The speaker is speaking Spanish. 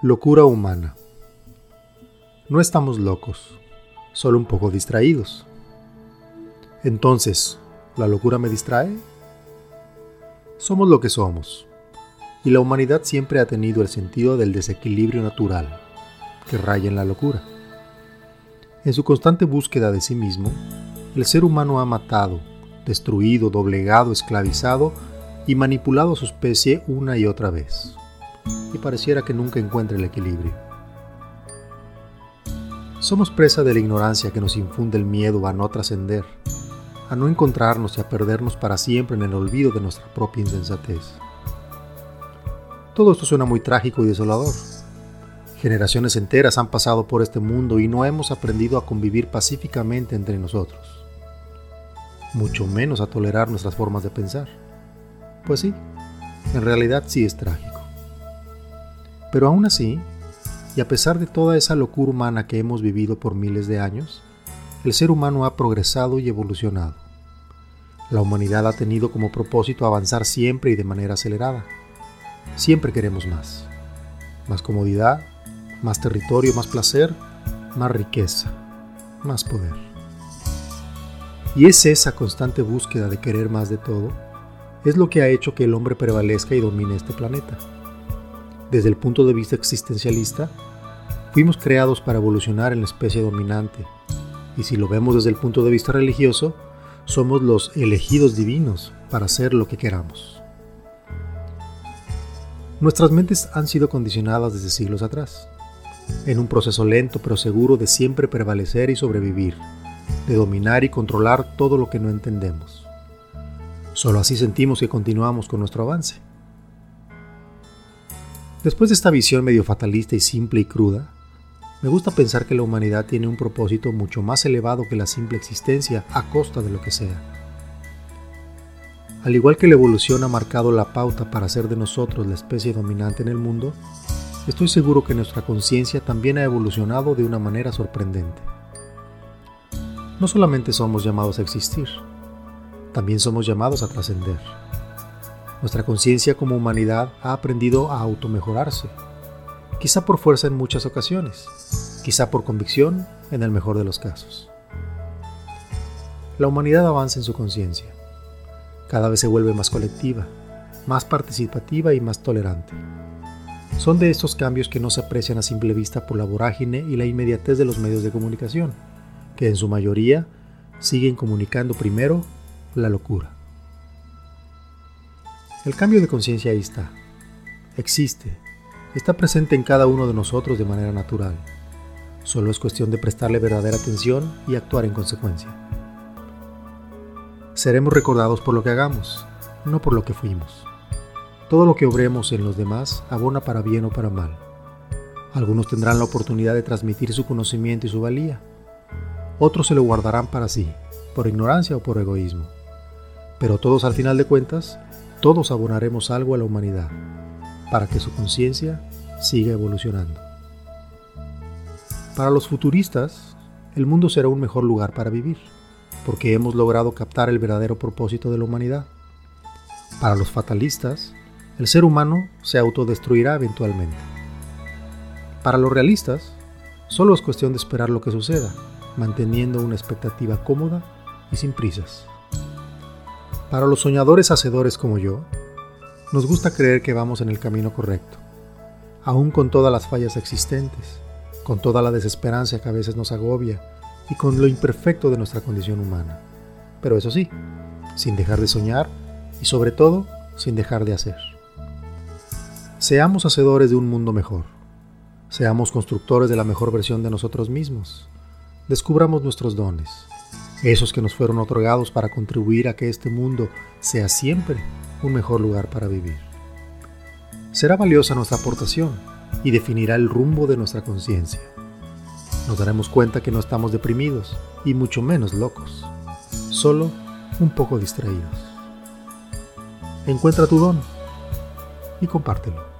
Locura humana. No estamos locos, solo un poco distraídos. Entonces, ¿la locura me distrae? Somos lo que somos, y la humanidad siempre ha tenido el sentido del desequilibrio natural, que raya en la locura. En su constante búsqueda de sí mismo, el ser humano ha matado, destruido, doblegado, esclavizado y manipulado a su especie una y otra vez y pareciera que nunca encuentre el equilibrio. Somos presa de la ignorancia que nos infunde el miedo a no trascender, a no encontrarnos y a perdernos para siempre en el olvido de nuestra propia insensatez. Todo esto suena muy trágico y desolador. Generaciones enteras han pasado por este mundo y no hemos aprendido a convivir pacíficamente entre nosotros, mucho menos a tolerar nuestras formas de pensar. Pues sí, en realidad sí es trágico. Pero aún así, y a pesar de toda esa locura humana que hemos vivido por miles de años, el ser humano ha progresado y evolucionado. La humanidad ha tenido como propósito avanzar siempre y de manera acelerada. Siempre queremos más. Más comodidad, más territorio, más placer, más riqueza, más poder. Y es esa constante búsqueda de querer más de todo, es lo que ha hecho que el hombre prevalezca y domine este planeta desde el punto de vista existencialista, fuimos creados para evolucionar en la especie dominante. Y si lo vemos desde el punto de vista religioso, somos los elegidos divinos para hacer lo que queramos. Nuestras mentes han sido condicionadas desde siglos atrás, en un proceso lento pero seguro de siempre prevalecer y sobrevivir, de dominar y controlar todo lo que no entendemos. Solo así sentimos que continuamos con nuestro avance. Después de esta visión medio fatalista y simple y cruda, me gusta pensar que la humanidad tiene un propósito mucho más elevado que la simple existencia a costa de lo que sea. Al igual que la evolución ha marcado la pauta para ser de nosotros la especie dominante en el mundo, estoy seguro que nuestra conciencia también ha evolucionado de una manera sorprendente. No solamente somos llamados a existir, también somos llamados a trascender. Nuestra conciencia como humanidad ha aprendido a automejorarse, quizá por fuerza en muchas ocasiones, quizá por convicción en el mejor de los casos. La humanidad avanza en su conciencia, cada vez se vuelve más colectiva, más participativa y más tolerante. Son de estos cambios que no se aprecian a simple vista por la vorágine y la inmediatez de los medios de comunicación, que en su mayoría siguen comunicando primero la locura. El cambio de conciencia ahí está. Existe. Está presente en cada uno de nosotros de manera natural. Solo es cuestión de prestarle verdadera atención y actuar en consecuencia. Seremos recordados por lo que hagamos, no por lo que fuimos. Todo lo que obremos en los demás abona para bien o para mal. Algunos tendrán la oportunidad de transmitir su conocimiento y su valía. Otros se lo guardarán para sí, por ignorancia o por egoísmo. Pero todos al final de cuentas todos abonaremos algo a la humanidad para que su conciencia siga evolucionando. Para los futuristas, el mundo será un mejor lugar para vivir, porque hemos logrado captar el verdadero propósito de la humanidad. Para los fatalistas, el ser humano se autodestruirá eventualmente. Para los realistas, solo es cuestión de esperar lo que suceda, manteniendo una expectativa cómoda y sin prisas. Para los soñadores hacedores como yo, nos gusta creer que vamos en el camino correcto, aún con todas las fallas existentes, con toda la desesperanza que a veces nos agobia y con lo imperfecto de nuestra condición humana. Pero eso sí, sin dejar de soñar y sobre todo sin dejar de hacer. Seamos hacedores de un mundo mejor. Seamos constructores de la mejor versión de nosotros mismos. Descubramos nuestros dones esos que nos fueron otorgados para contribuir a que este mundo sea siempre un mejor lugar para vivir. Será valiosa nuestra aportación y definirá el rumbo de nuestra conciencia. Nos daremos cuenta que no estamos deprimidos y mucho menos locos, solo un poco distraídos. Encuentra tu don y compártelo.